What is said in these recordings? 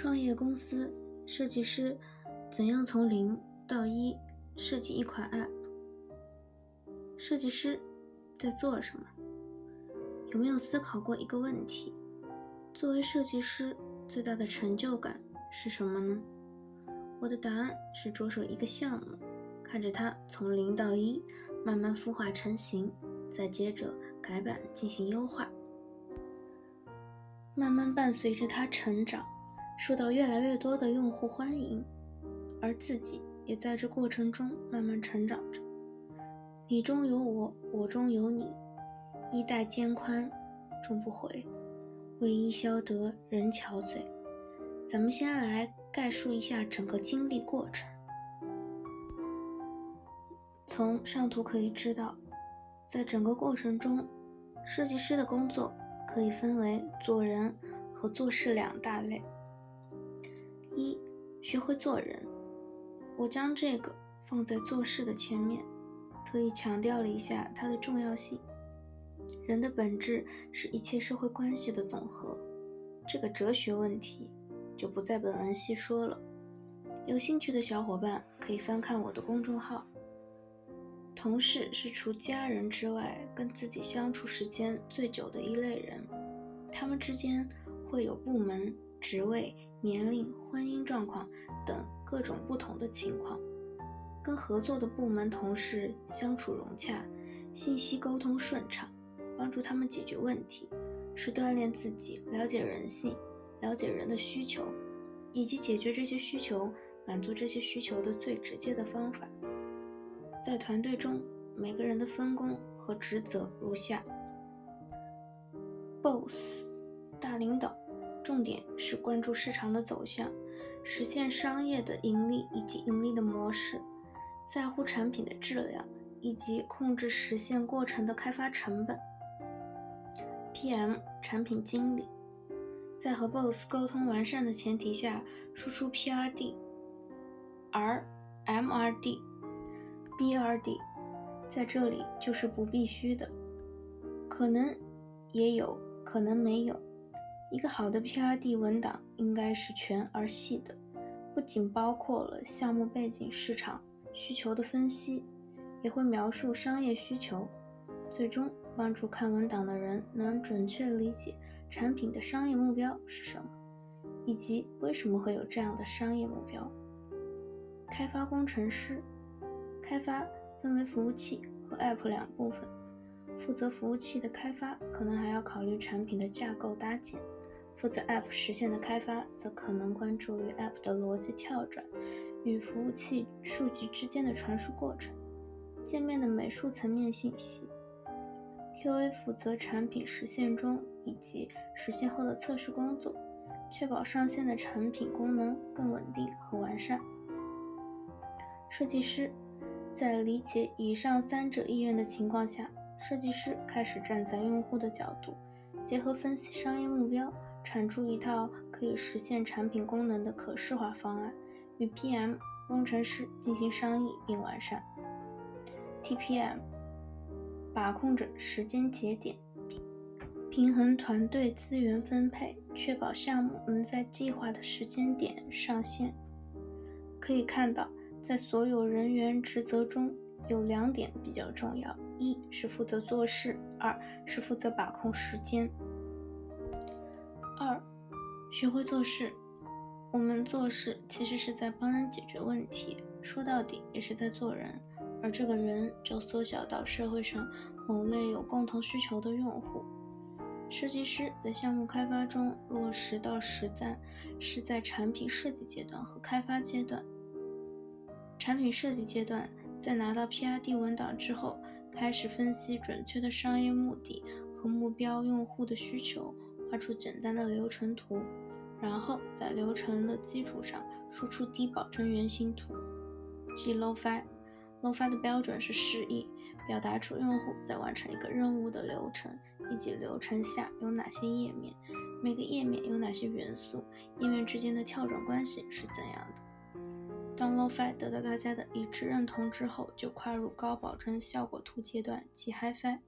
创业公司设计师怎样从零到一设计一款 App？设计师在做什么？有没有思考过一个问题？作为设计师，最大的成就感是什么呢？我的答案是着手一个项目，看着它从零到一慢慢孵化成型，再接着改版进行优化，慢慢伴随着它成长。受到越来越多的用户欢迎，而自己也在这过程中慢慢成长着。你中有我，我中有你，衣带渐宽终不悔，为伊消得人憔悴。咱们先来概述一下整个经历过程。从上图可以知道，在整个过程中，设计师的工作可以分为做人和做事两大类。一学会做人，我将这个放在做事的前面，特意强调了一下它的重要性。人的本质是一切社会关系的总和，这个哲学问题就不在本文细说了。有兴趣的小伙伴可以翻看我的公众号。同事是除家人之外跟自己相处时间最久的一类人，他们之间会有部门。职位、年龄、婚姻状况等各种不同的情况，跟合作的部门同事相处融洽，信息沟通顺畅，帮助他们解决问题，是锻炼自己了解人性、了解人的需求，以及解决这些需求、满足这些需求的最直接的方法。在团队中，每个人的分工和职责如下：Boss，大领导。重点是关注市场的走向，实现商业的盈利以及盈利的模式，在乎产品的质量以及控制实现过程的开发成本。PM 产品经理在和 BOSS 沟通完善的前提下，输出 PRD，而 MRD、BRD 在这里就是不必须的，可能也有可能没有。一个好的 PRD 文档应该是全而细的，不仅包括了项目背景、市场需求的分析，也会描述商业需求，最终帮助看文档的人能准确理解产品的商业目标是什么，以及为什么会有这样的商业目标。开发工程师，开发分为服务器和 App 两部分，负责服务器的开发，可能还要考虑产品的架构搭建。负责 App 实现的开发，则可能关注于 App 的逻辑跳转与服务器数据之间的传输过程、界面的美术层面信息。QA 负责产品实现中以及实现后的测试工作，确保上线的产品功能更稳定和完善。设计师在理解以上三者意愿的情况下，设计师开始站在用户的角度，结合分析商业目标。产出一套可以实现产品功能的可视化方案，与 PM 工程师进行商议并完善。TPM 把控着时间节点，平衡团队资源分配，确保项目能在计划的时间点上线。可以看到，在所有人员职责中有两点比较重要：一是负责做事，二是负责把控时间。二，学会做事。我们做事其实是在帮人解决问题，说到底也是在做人。而这个人就缩小到社会上某类有共同需求的用户。设计师在项目开发中落实到实战，是在产品设计阶段和开发阶段。产品设计阶段，在拿到 PRD 文档之后，开始分析准确的商业目的和目标用户的需求。画出简单的流程图，然后在流程的基础上输出低保真原型图，即 low-fi。low-fi 的标准是示意，表达出用户在完成一个任务的流程，以及流程下有哪些页面，每个页面有哪些元素，页面之间的跳转关系是怎样的。当 low-fi 得到大家的一致认同之后，就跨入高保真效果图阶段，即 high-fi。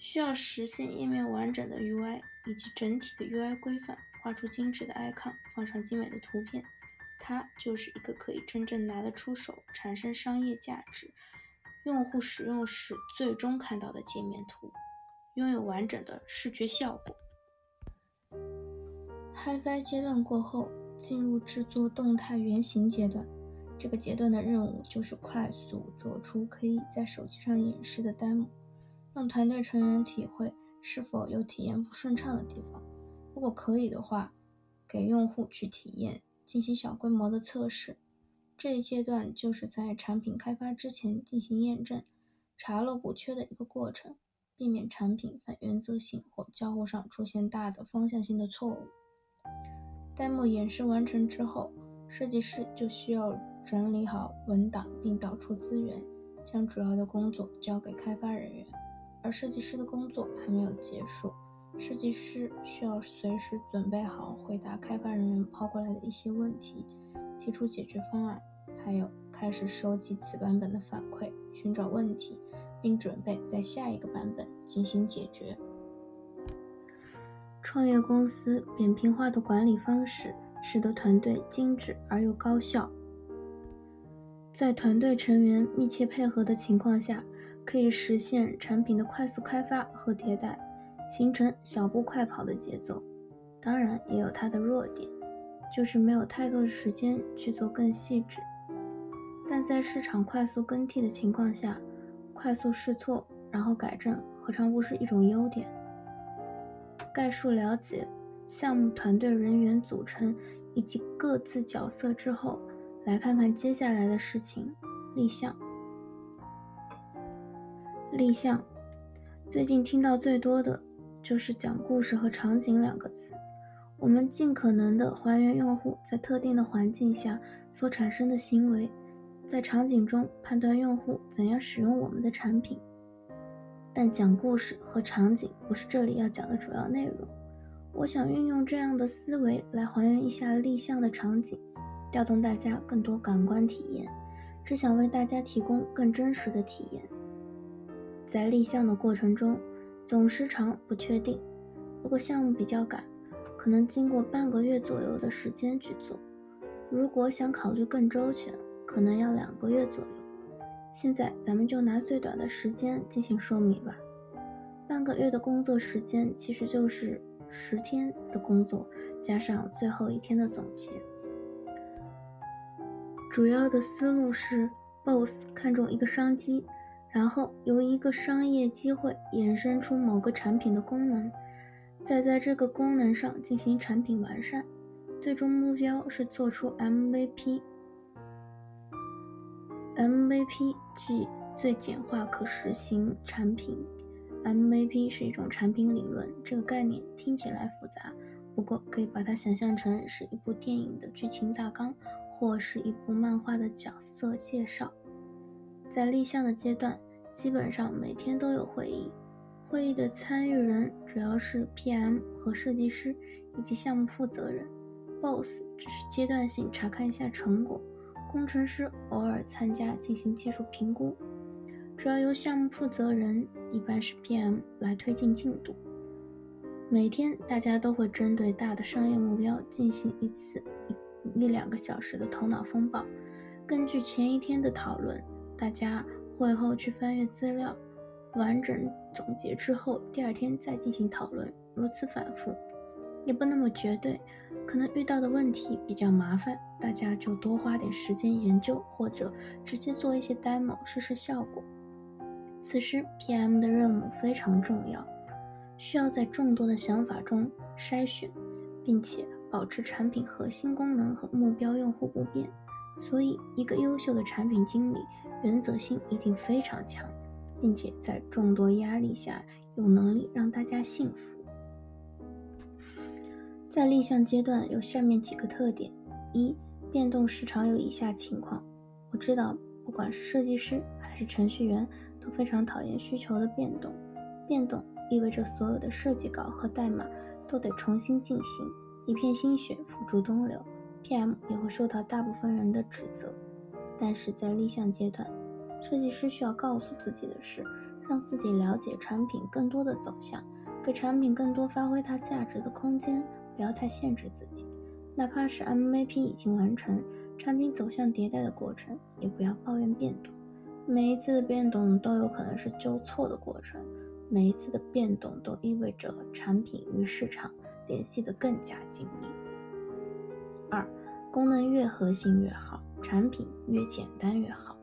需要实现页面完整的 UI 以及整体的 UI 规范，画出精致的 icon，放上精美的图片，它就是一个可以真正拿得出手、产生商业价值、用户使用时最终看到的界面图，拥有完整的视觉效果。HiFi 阶段过后，进入制作动态原型阶段。这个阶段的任务就是快速做出可以在手机上演示的 demo。让团队成员体会是否有体验不顺畅的地方，如果可以的话，给用户去体验，进行小规模的测试。这一阶段就是在产品开发之前进行验证、查漏补缺的一个过程，避免产品反原则性或交互上出现大的方向性的错误。demo 演示完成之后，设计师就需要整理好文档并导出资源，将主要的工作交给开发人员。而设计师的工作还没有结束，设计师需要随时准备好回答开发人员抛过来的一些问题，提出解决方案，还有开始收集此版本的反馈，寻找问题，并准备在下一个版本进行解决。创业公司扁平化的管理方式，使得团队精致而又高效。在团队成员密切配合的情况下。可以实现产品的快速开发和迭代，形成小步快跑的节奏。当然，也有它的弱点，就是没有太多的时间去做更细致。但在市场快速更替的情况下，快速试错然后改正，何尝不是一种优点？概述了解项目团队人员组成以及各自角色之后，来看看接下来的事情：立项。立项，最近听到最多的就是讲故事和场景两个字。我们尽可能的还原用户在特定的环境下所产生的行为，在场景中判断用户怎样使用我们的产品。但讲故事和场景不是这里要讲的主要内容。我想运用这样的思维来还原一下立项的场景，调动大家更多感官体验，只想为大家提供更真实的体验。在立项的过程中，总时长不确定。如果项目比较赶，可能经过半个月左右的时间去做；如果想考虑更周全，可能要两个月左右。现在咱们就拿最短的时间进行说明吧。半个月的工作时间其实就是十天的工作加上最后一天的总结。主要的思路是，BOSS 看中一个商机。然后由一个商业机会衍生出某个产品的功能，再在这个功能上进行产品完善，最终目标是做出 MVP。MVP 即最简化可实行产品。MVP 是一种产品理论，这个概念听起来复杂，不过可以把它想象成是一部电影的剧情大纲，或是一部漫画的角色介绍。在立项的阶段，基本上每天都有会议。会议的参与人主要是 PM 和设计师以及项目负责人，BOSS 只是阶段性查看一下成果，工程师偶尔参加进行技术评估。主要由项目负责人，一般是 PM 来推进进度。每天大家都会针对大的商业目标进行一次一两个小时的头脑风暴，根据前一天的讨论。大家会后去翻阅资料，完整总结之后，第二天再进行讨论，如此反复，也不那么绝对。可能遇到的问题比较麻烦，大家就多花点时间研究，或者直接做一些 demo 试试效果。此时 PM 的任务非常重要，需要在众多的想法中筛选，并且保持产品核心功能和目标用户不变。所以，一个优秀的产品经理。原则性一定非常强，并且在众多压力下有能力让大家信服。在立项阶段有下面几个特点：一、变动时常有以下情况。我知道，不管是设计师还是程序员，都非常讨厌需求的变动。变动意味着所有的设计稿和代码都得重新进行，一片心血付诸东流，PM 也会受到大部分人的指责。但是在立项阶段，设计师需要告诉自己的是，让自己了解产品更多的走向，给产品更多发挥它价值的空间，不要太限制自己。哪怕是 MVP 已经完成，产品走向迭代的过程，也不要抱怨变动。每一次的变动都有可能是纠错的过程，每一次的变动都意味着产品与市场联系的更加紧密。二，功能越核心越好，产品越简单越好。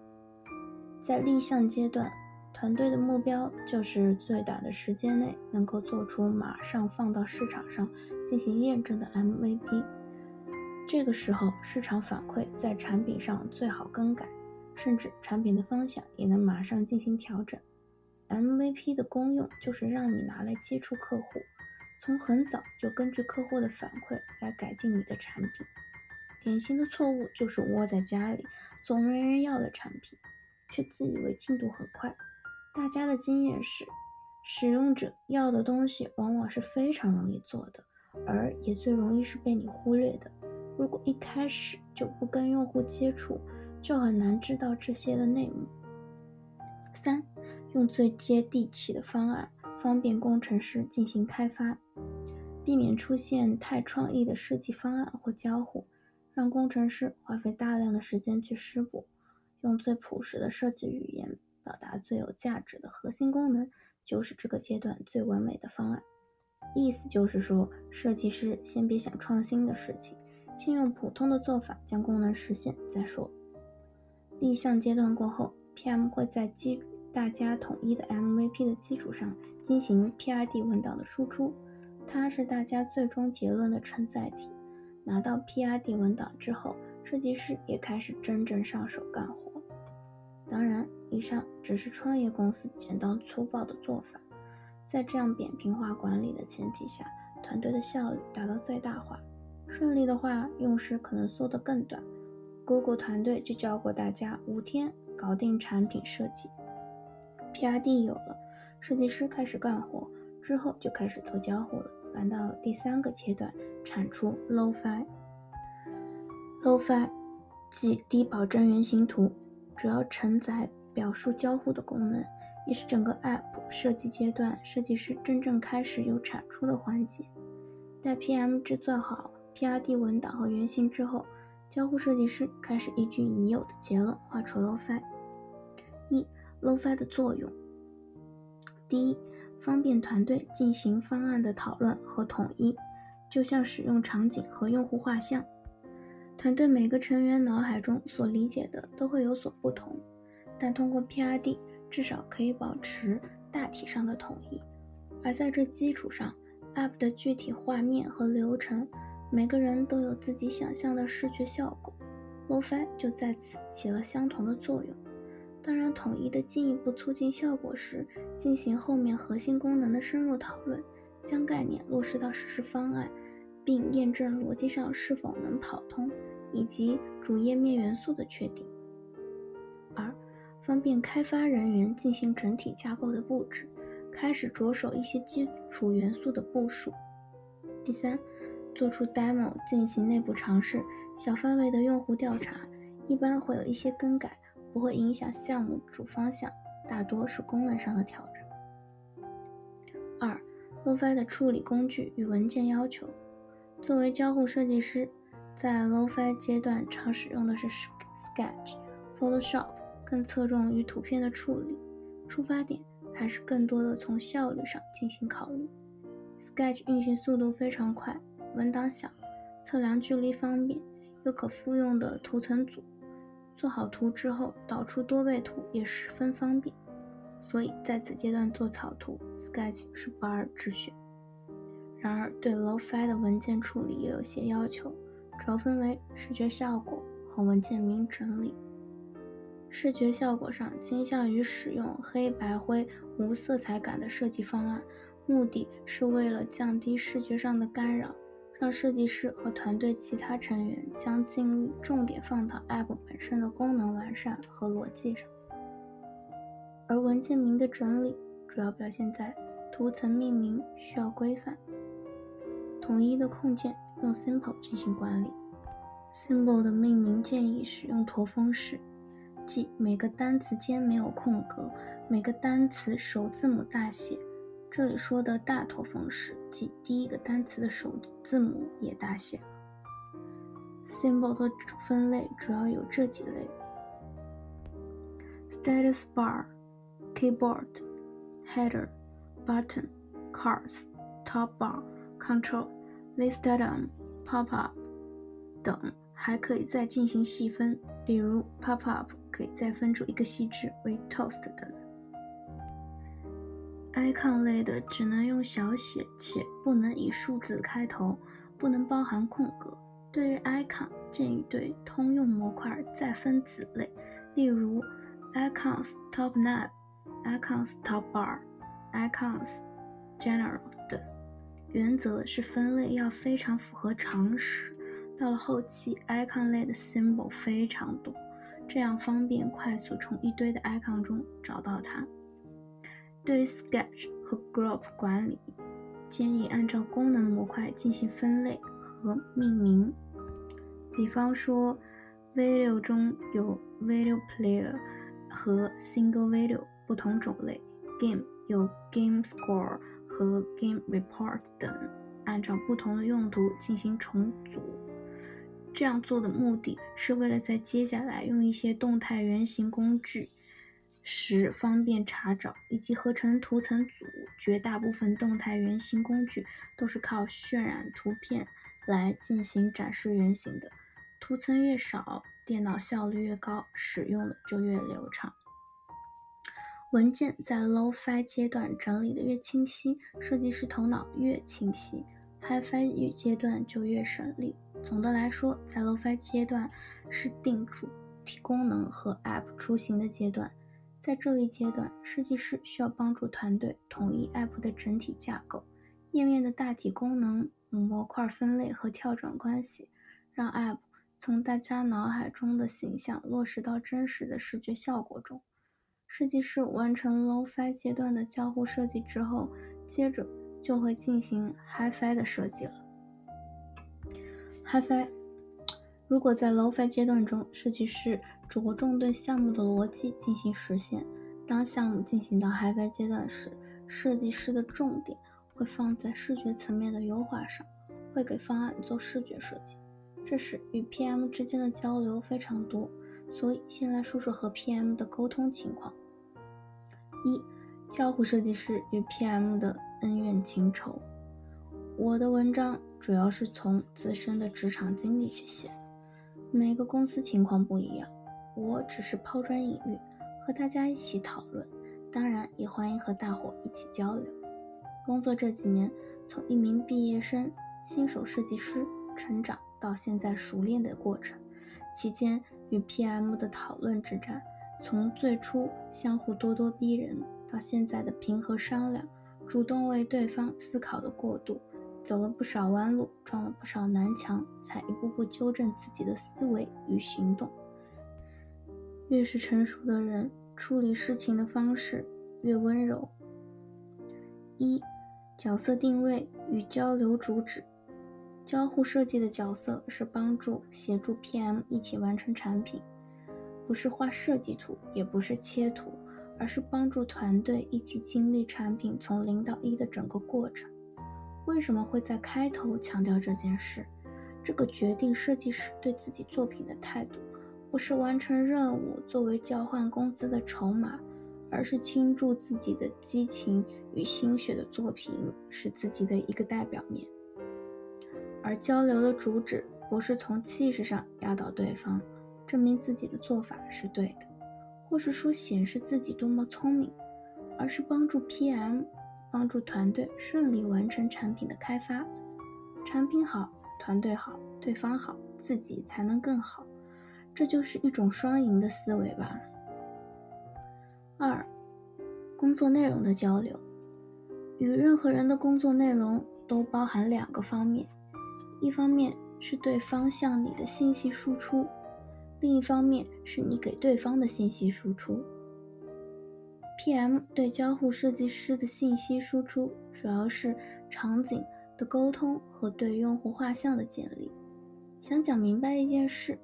在立项阶段，团队的目标就是最短的时间内能够做出马上放到市场上进行验证的 MVP。这个时候，市场反馈在产品上最好更改，甚至产品的方向也能马上进行调整。MVP 的功用就是让你拿来接触客户，从很早就根据客户的反馈来改进你的产品。典型的错误就是窝在家里，总没人要的产品，却自以为进度很快。大家的经验是，使用者要的东西往往是非常容易做的，而也最容易是被你忽略的。如果一开始就不跟用户接触，就很难知道这些的内幕。三，用最接地气的方案，方便工程师进行开发，避免出现太创意的设计方案或交互，让工程师花费大量的时间去施补。用最朴实的设计语言表达最有价值的核心功能，就是这个阶段最完美的方案。意思就是说，设计师先别想创新的事情。先用普通的做法将功能实现再说。立项阶段过后，PM 会在基大家统一的 MVP 的基础上进行 PRD 文档的输出，它是大家最终结论的承载体。拿到 PRD 文档之后，设计师也开始真正上手干活。当然，以上只是创业公司简单粗暴的做法，在这样扁平化管理的前提下，团队的效率达到最大化。顺利的话，用时可能缩得更短。Google 团队就教过大家五天搞定产品设计。PRD 有了，设计师开始干活，之后就开始做交互了。来到第三个阶段，产出 Low-Fi。Low-Fi 即低保真原型图，主要承载表述交互的功能，也是整个 App 设计阶段设计师真正开始有产出的环节。待 PM 制作好。PRD 文档和原型之后，交互设计师开始依据已有的结论画出 Low-Fi。一 Low-Fi 的作用：第一，方便团队进行方案的讨论和统一，就像使用场景和用户画像。团队每个成员脑海中所理解的都会有所不同，但通过 PRD，至少可以保持大体上的统一。而在这基础上，App 的具体画面和流程。每个人都有自己想象的视觉效果 LoFi 就在此起了相同的作用。当然，统一的进一步促进效果时，进行后面核心功能的深入讨论，将概念落实到实施方案，并验证逻辑上是否能跑通，以及主页面元素的确定。二，方便开发人员进行整体架构的布置，开始着手一些基础元素的部署。第三。做出 demo 进行内部尝试，小范围的用户调查，一般会有一些更改，不会影响项目主方向，大多是功能上的调整。二，Low-Fi 的处理工具与文件要求。作为交互设计师，在 Low-Fi 阶段常使用的是 Sketch、Photoshop，更侧重于图片的处理。出发点还是更多的从效率上进行考虑。Sketch 运行速度非常快。文档小，测量距离方便，又可复用的图层组。做好图之后，导出多倍图也十分方便。所以在此阶段做草图，Sketch 是不二之选。然而，对 Low-Fi 的文件处理也有些要求，主要分为视觉效果和文件名整理。视觉效果上倾向于使用黑白灰无色彩感的设计方案，目的是为了降低视觉上的干扰。让设计师和团队其他成员将精力重点放到 App 本身的功能完善和逻辑上，而文件名的整理主要表现在图层命名需要规范。统一的控件用 Simple 进行管理，Symbol 的命名建议使用驼峰式即每个单词间没有空格，每个单词首字母大写。这里说的大驼峰式，即第一个单词的首字母也大写。symbol 的分类主要有这几类：status bar、keyboard、header、button、cars、top bar、control、list item、pop up 等，还可以再进行细分，比如 pop up 可以再分出一个细支为 toast 等。Icon 类的只能用小写，且不能以数字开头，不能包含空格。对于 icon，建议对通用模块再分子类，例如 icons top nav、icons top bar、icons general 等。原则是分类要非常符合常识。到了后期，icon 类的 symbol 非常多，这样方便快速从一堆的 icon 中找到它。对于 sketch 和 group 管理，建议按照功能模块进行分类和命名。比方说，video 中有 video player 和 single video 不同种类；game 有 game score 和 game report 等，按照不同的用途进行重组。这样做的目的是为了在接下来用一些动态原型工具时方便查找，以及合成图层组。绝大部分动态原型工具都是靠渲染图片来进行展示原型的。图层越少，电脑效率越高，使用的就越流畅。文件在 low-fi 阶段整理的越清晰，设计师头脑越清晰；Hi-Fi 阶段就越省力。总的来说，在 low-fi 阶段是定主题功能和 app 雏形的阶段，在这一阶段，设计师需要帮助团队统一 app 的整体架构、页面的大体功能、模块分类和跳转关系，让 app。从大家脑海中的形象落实到真实的视觉效果中。设计师完成 low-fi 阶段的交互设计之后，接着就会进行 Hi-Fi 的设计了。Hi-Fi 如果在 LOFi 阶段中，设计师着重对项目的逻辑进行实现，当项目进行到 high-fi 阶段时，设计师的重点会放在视觉层面的优化上，会给方案做视觉设计。这时与 PM 之间的交流非常多，所以先来说说和 PM 的沟通情况。一、交互设计师与 PM 的恩怨情仇。我的文章主要是从自身的职场经历去写，每个公司情况不一样，我只是抛砖引玉，和大家一起讨论，当然也欢迎和大伙一起交流。工作这几年，从一名毕业生、新手设计师成长。到现在熟练的过程，期间与 PM 的讨论之战，从最初相互咄咄逼人，到现在的平和商量，主动为对方思考的过渡，走了不少弯路，撞了不少南墙，才一步步纠正自己的思维与行动。越是成熟的人，处理事情的方式越温柔。一、角色定位与交流主旨。交互设计的角色是帮助、协助 PM 一起完成产品，不是画设计图，也不是切图，而是帮助团队一起经历产品从零到一的整个过程。为什么会在开头强调这件事？这个决定设计师对自己作品的态度，不是完成任务作为交换工资的筹码，而是倾注自己的激情与心血的作品是自己的一个代表面。而交流的主旨不是从气势上压倒对方，证明自己的做法是对的，或是说显示自己多么聪明，而是帮助 PM，帮助团队顺利完成产品的开发。产品好，团队好，对方好，自己才能更好。这就是一种双赢的思维吧。二，工作内容的交流，与任何人的工作内容都包含两个方面。一方面是对方向你的信息输出，另一方面是你给对方的信息输出。PM 对交互设计师的信息输出主要是场景的沟通和对用户画像的建立。想讲明白一件事，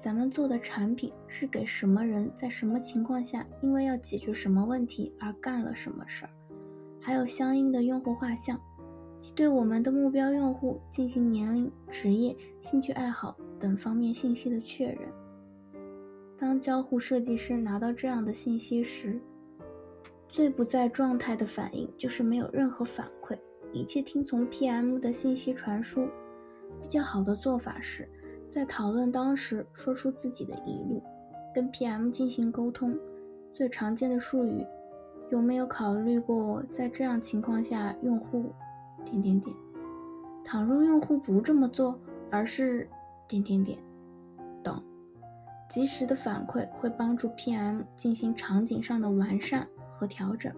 咱们做的产品是给什么人，在什么情况下，因为要解决什么问题而干了什么事儿，还有相应的用户画像，对我们的目标用户进行年龄、职业、兴趣爱好等方面信息的确认。当交互设计师拿到这样的信息时，最不在状态的反应就是没有任何反馈，一切听从 PM 的信息传输。比较好的做法是。在讨论当时，说出自己的疑虑，跟 PM 进行沟通。最常见的术语，有没有考虑过在这样情况下，用户点点点。倘若用户不这么做，而是点点点等，及时的反馈会帮助 PM 进行场景上的完善和调整。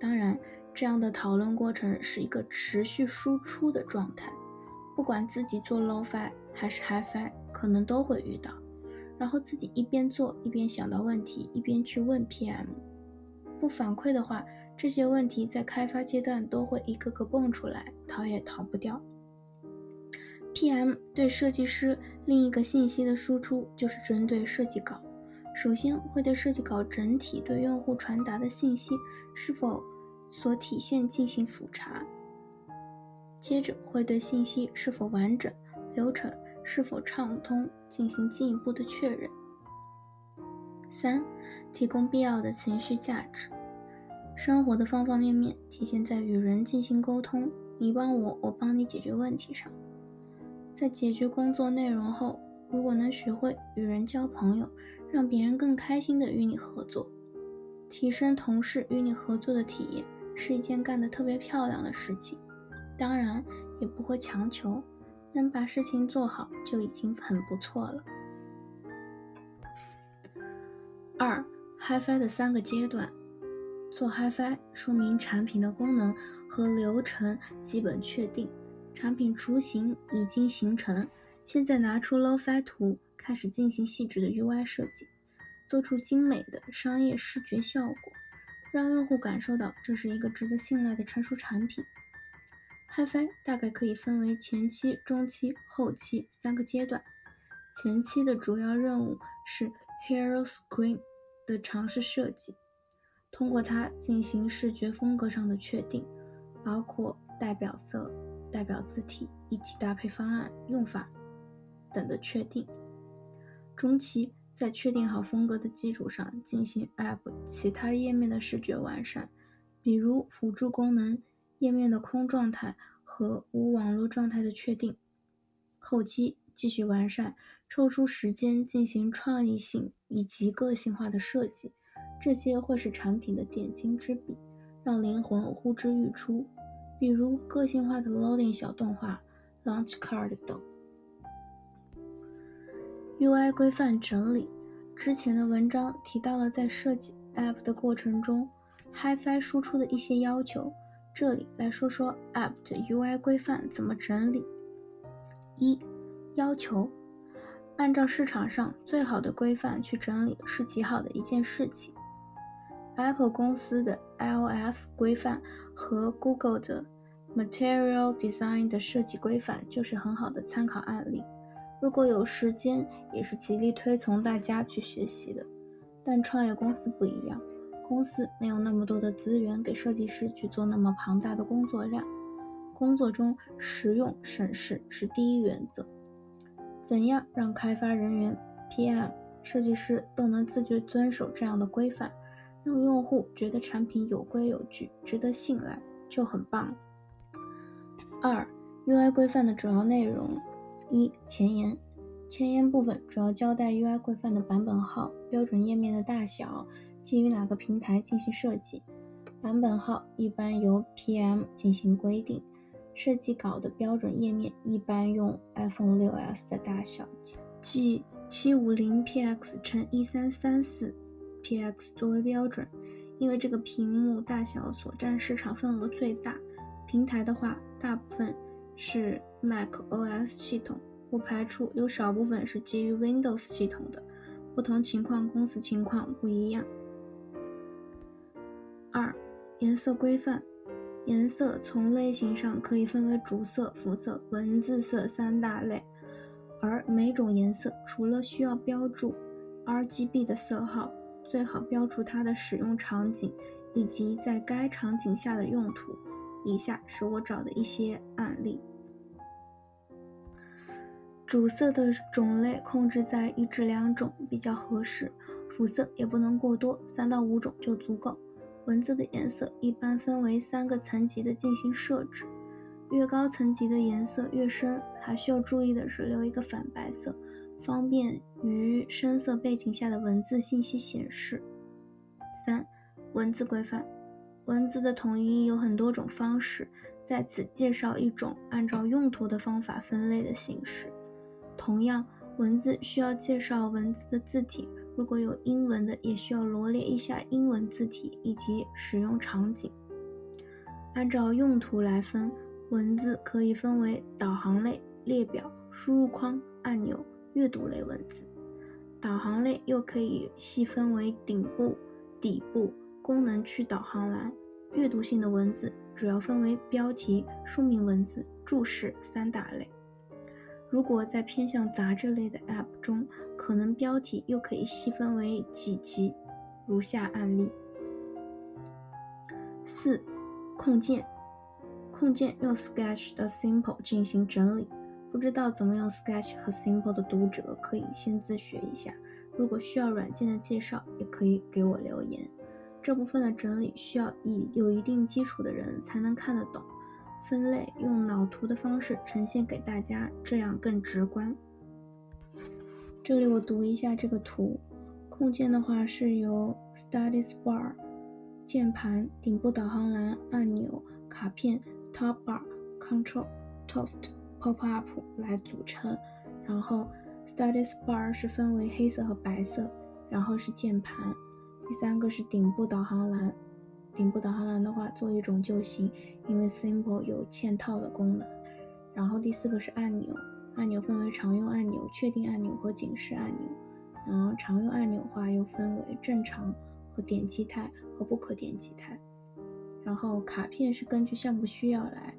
当然，这样的讨论过程是一个持续输出的状态。不管自己做 low-fi 还是 high-fi，可能都会遇到。然后自己一边做一边想到问题，一边去问 PM。不反馈的话，这些问题在开发阶段都会一个个蹦出来，逃也逃不掉。PM 对设计师另一个信息的输出就是针对设计稿，首先会对设计稿整体对用户传达的信息是否所体现进行复查。接着会对信息是否完整、流程是否畅通进行进一步的确认。三、提供必要的情绪价值。生活的方方面面体现在与人进行沟通，你帮我，我帮你解决问题上。在解决工作内容后，如果能学会与人交朋友，让别人更开心的与你合作，提升同事与你合作的体验，是一件干得特别漂亮的事情。当然也不会强求，能把事情做好就已经很不错了。二，HiFi 的三个阶段，做 HiFi 说明产品的功能和流程基本确定，产品雏形已经形成，现在拿出 Lo-Fi 图开始进行细致的 UI 设计，做出精美的商业视觉效果，让用户感受到这是一个值得信赖的成熟产品。HiFi 大概可以分为前期、中期、后期三个阶段。前期的主要任务是 Hero Screen 的尝试设计，通过它进行视觉风格上的确定，包括代表色、代表字体以及搭配方案、用法等的确定。中期在确定好风格的基础上，进行 App 其他页面的视觉完善，比如辅助功能。页面的空状态和无网络状态的确定，后期继续完善，抽出时间进行创意性以及个性化的设计，这些会是产品的点睛之笔，让灵魂呼之欲出。比如个性化的 loading 小动画、launch card 等。UI 规范整理，之前的文章提到了在设计 App 的过程中，HiFi 输出的一些要求。这里来说说 App 的 UI 规范怎么整理。一、要求按照市场上最好的规范去整理是极好的一件事情。Apple 公司的 iOS 规范和 Google 的 Material Design 的设计规范就是很好的参考案例。如果有时间，也是极力推崇大家去学习的。但创业公司不一样。公司没有那么多的资源给设计师去做那么庞大的工作量，工作中实用省事是第一原则。怎样让开发人员、PM、设计师都能自觉遵守这样的规范，让用户觉得产品有规有矩、值得信赖，就很棒。二、UI 规范的主要内容：一、前言。前言部分主要交代 UI 规范的版本号、标准页面的大小。基于哪个平台进行设计？版本号一般由 PM 进行规定。设计稿的标准页面一般用 iPhone 6s 的大小，即 750px 乘1334 px 作为标准，因为这个屏幕大小所占市场份额最大。平台的话，大部分是 macOS 系统，不排除有少部分是基于 Windows 系统的。不同情况，公司情况不一样。二、颜色规范。颜色从类型上可以分为主色、辅色、文字色三大类，而每种颜色除了需要标注 RGB 的色号，最好标注它的使用场景以及在该场景下的用途。以下是我找的一些案例。主色的种类控制在一至两种比较合适，辅色也不能过多，三到五种就足够。文字的颜色一般分为三个层级的进行设置，越高层级的颜色越深。还需要注意的是，留一个反白色，方便于深色背景下的文字信息显示。三、文字规范，文字的统一有很多种方式，在此介绍一种按照用途的方法分类的形式。同样，文字需要介绍文字的字体，如果有英文的，也需要罗列一下英文字体以及使用场景。按照用途来分，文字可以分为导航类、列表、输入框、按钮、阅读类文字。导航类又可以细分为顶部、底部、功能区导航栏。阅读性的文字主要分为标题、说明文字、注释三大类。如果在偏向杂志类的 App 中，可能标题又可以细分为几级，如下案例：四、控件，控件用 Sketch 的 Simple 进行整理。不知道怎么用 Sketch 和 Simple 的读者可以先自学一下。如果需要软件的介绍，也可以给我留言。这部分的整理需要以有一定基础的人才能看得懂。分类用脑图的方式呈现给大家，这样更直观。这里我读一下这个图，控件的话是由 Status Bar 键盘、顶部导航栏、按钮、卡片、Top Bar、Control、Toast、Pop Up 来组成。然后 Status Bar 是分为黑色和白色，然后是键盘，第三个是顶部导航栏。顶部导航栏的话，做一种就行，因为 Simple 有嵌套的功能。然后第四个是按钮，按钮分为常用按钮、确定按钮和警示按钮。然后常用按钮的话又分为正常和点击态和不可点击态。然后卡片是根据项目需要来，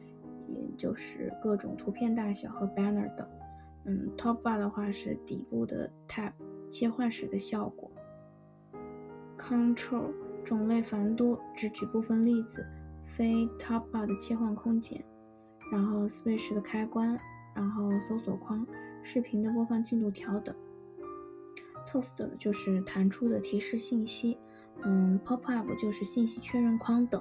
也就是各种图片大小和 banner 等。嗯，Top Bar 的话是底部的 Tab 切换时的效果。Control。种类繁多，只举部分例子：非 Top Bar 的切换空间，然后 Switch 的开关，然后搜索框、视频的播放进度条等。Toast 就是弹出的提示信息，嗯，Pop Up 就是信息确认框等。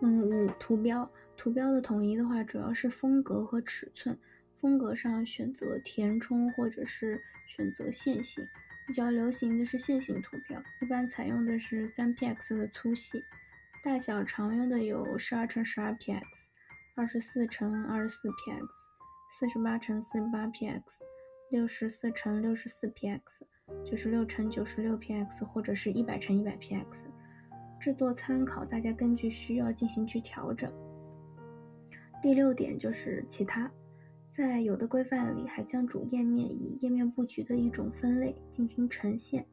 嗯，五图标，图标的统一的话，主要是风格和尺寸，风格上选择填充或者是选择线性。比较流行的是线性图标，一般采用的是 3px 的粗细，大小常用的有12乘 12px、24乘 24px、48乘 48px、64乘 64px、96乘 96px 或者是一百乘一百 px。制作参考，大家根据需要进行去调整。第六点就是其他。在有的规范里，还将主页面以页面布局的一种分类进行呈现。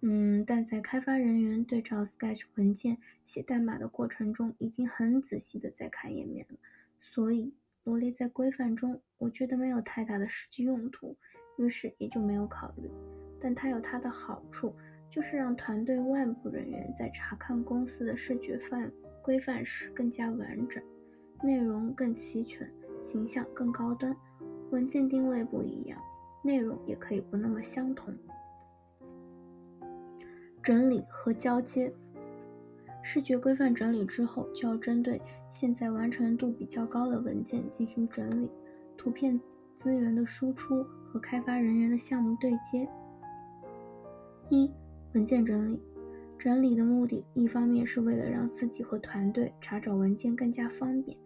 嗯，但在开发人员对照 Sketch 文件写代码的过程中，已经很仔细的在看页面了，所以罗列在规范中，我觉得没有太大的实际用途，于是也就没有考虑。但它有它的好处，就是让团队外部人员在查看公司的视觉范规范时更加完整，内容更齐全。形象更高端，文件定位不一样，内容也可以不那么相同。整理和交接，视觉规范整理之后，就要针对现在完成度比较高的文件进行整理，图片资源的输出和开发人员的项目对接。一、文件整理，整理的目的，一方面是为了让自己和团队查找文件更加方便。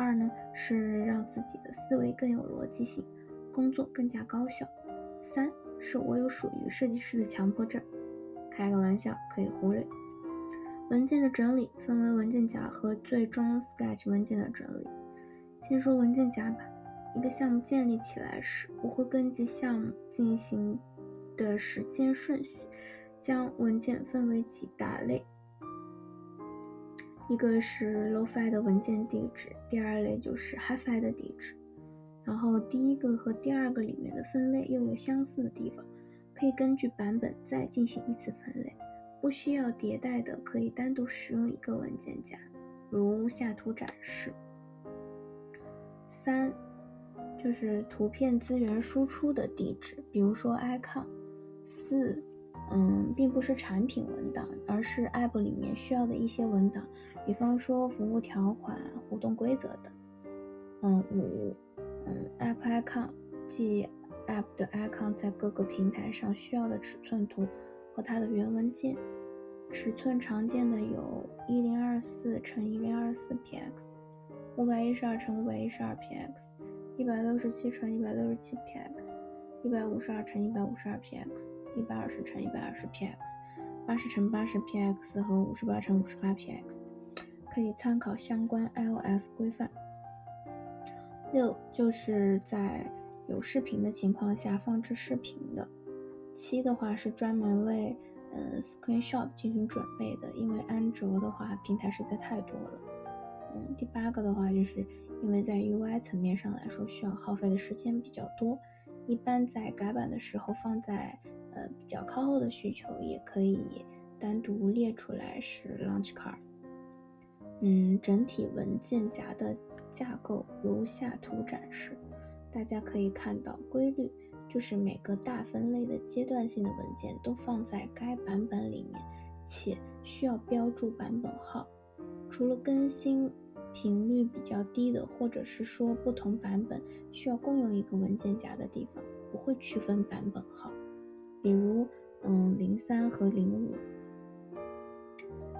二呢是让自己的思维更有逻辑性，工作更加高效。三是我有属于设计师的强迫症，开个玩笑可以忽略。文件的整理分为文件夹和最终 Sketch 文件的整理。先说文件夹吧。一个项目建立起来时，我会根据项目进行的时间顺序，将文件分为几大类。一个是 low-fi 的文件地址，第二类就是 high-fi 的地址。然后第一个和第二个里面的分类又有相似的地方，可以根据版本再进行一次分类。不需要迭代的，可以单独使用一个文件夹，如下图展示。三，就是图片资源输出的地址，比如说 icon。四，嗯，并不是产品文档，而是 app 里面需要的一些文档，比方说服务条款、互动规则等。嗯，五，嗯，app icon，即 app 的 icon 在各个平台上需要的尺寸图和它的原文件。尺寸常见的有一零二四乘一零二四 px。五百一十二乘五百一十二 px，一百六十七乘一百六十七 px，一百五十二乘一百五十二 px，一百二十乘一百二十 px，八十乘八十 px 和五十八乘五十八 px，可以参考相关 iOS 规范。六就是在有视频的情况下放置视频的。七的话是专门为嗯 screenshot 进行准备的，因为安卓的话平台实在太多了。嗯，第八个的话，就是因为在 UI 层面上来说，需要耗费的时间比较多，一般在改版的时候放在呃比较靠后的需求，也可以单独列出来是 launch car。嗯，整体文件夹的架构如下图展示，大家可以看到规律，就是每个大分类的阶段性的文件都放在该版本里面，且需要标注版本号。除了更新频率比较低的，或者是说不同版本需要共用一个文件夹的地方，不会区分版本号。比如，嗯，零三和零五。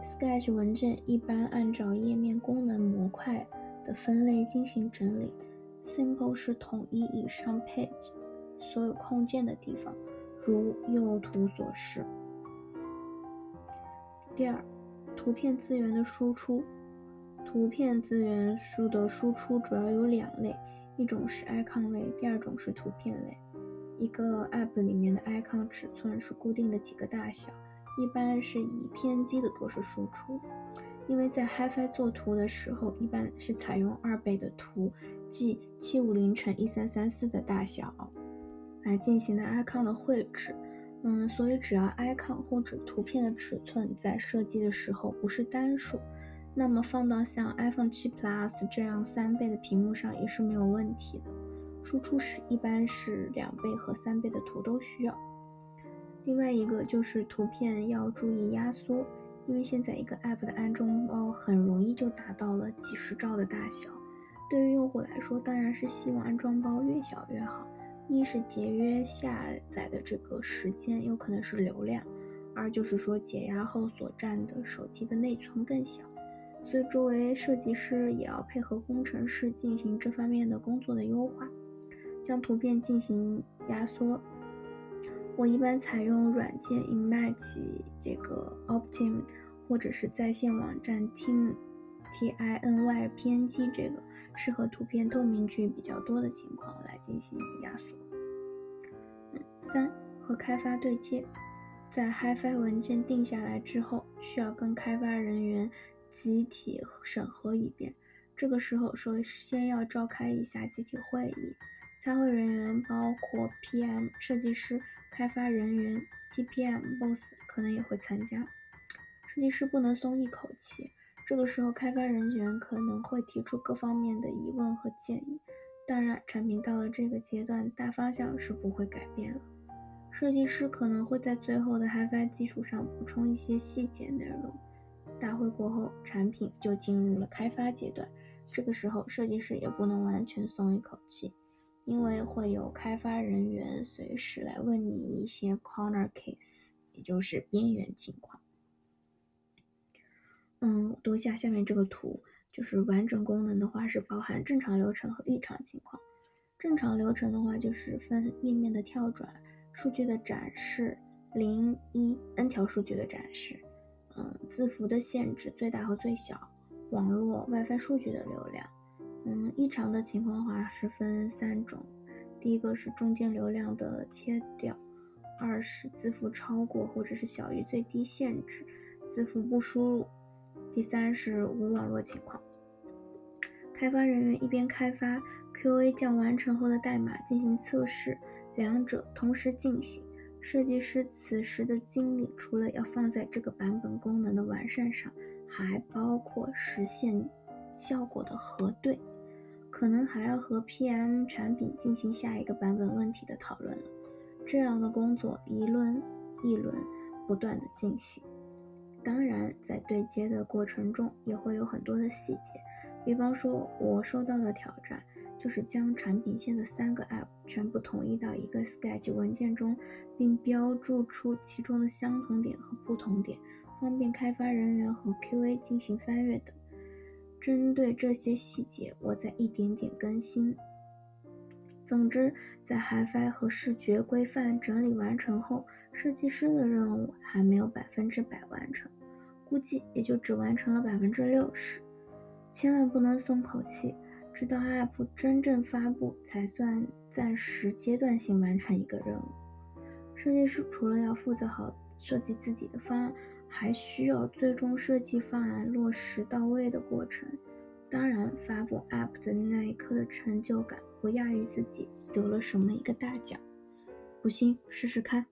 Sketch 文件一般按照页面功能模块的分类进行整理。Simple 是统一以上 page 所有空间的地方，如右图所示。第二。图片资源的输出，图片资源数的输出主要有两类，一种是 icon 类，第二种是图片类。一个 app 里面的 icon 尺寸是固定的几个大小，一般是以偏激的格式输出。因为在 HiFi 做图的时候，一般是采用二倍的图，即七五零乘一三三四的大小来进行的 icon 的绘制。嗯，所以只要 icon 或者图片的尺寸在设计的时候不是单数，那么放到像 iPhone 7 Plus 这样三倍的屏幕上也是没有问题的。输出时一般是两倍和三倍的图都需要。另外一个就是图片要注意压缩，因为现在一个 app 的安装包很容易就达到了几十兆的大小。对于用户来说，当然是希望安装包越小越好。一是节约下载的这个时间，有可能是流量；二就是说解压后所占的手机的内存更小。所以作为设计师，也要配合工程师进行这方面的工作的优化，将图片进行压缩。我一般采用软件 Image 这个 Optim，或者是在线网站 Tin T I N Y 编辑这个。适合图片透明区比较多的情况来进行压缩。三和开发对接，在 HiFi 文件定下来之后，需要跟开发人员集体审核一遍。这个时候，首先要召开一下集体会议，参会人员包括 PM、设计师、开发人员、TPM、Boss 可能也会参加。设计师不能松一口气。这个时候，开发人员可能会提出各方面的疑问和建议。当然，产品到了这个阶段，大方向是不会改变了。设计师可能会在最后的 HiFi 基础上补充一些细节内容。大会过后，产品就进入了开发阶段。这个时候，设计师也不能完全松一口气，因为会有开发人员随时来问你一些 corner case，也就是边缘情况。嗯，读一下下面这个图，就是完整功能的话是包含正常流程和异常情况。正常流程的话就是分页面的跳转、数据的展示、零一 n 条数据的展示，嗯，字符的限制最大和最小，网络 WiFi 数据的流量。嗯，异常的情况的话是分三种，第一个是中间流量的切掉，二是字符超过或者是小于最低限制，字符不输入。第三是无网络情况。开发人员一边开发 QA 将完成后的代码进行测试，两者同时进行。设计师此时的精力除了要放在这个版本功能的完善上，还包括实现效果的核对，可能还要和 PM 产品进行下一个版本问题的讨论了。这样的工作一轮一轮不断的进行。当然，在对接的过程中也会有很多的细节，比方说，我收到的挑战就是将产品线的三个 App 全部统一到一个 Sketch 文件中，并标注出其中的相同点和不同点，方便开发人员和 QA 进行翻阅等。针对这些细节，我在一点点更新。总之，在 HiFi 和视觉规范整理完成后，设计师的任务还没有百分之百完成，估计也就只完成了百分之六十。千万不能松口气，直到 App 真正发布才算暂时阶段性完成一个任务。设计师除了要负责好设计自己的方案，还需要最终设计方案落实到位的过程。当然，发布 App 的那一刻的成就感不亚于自己得了什么一个大奖。不信，试试看。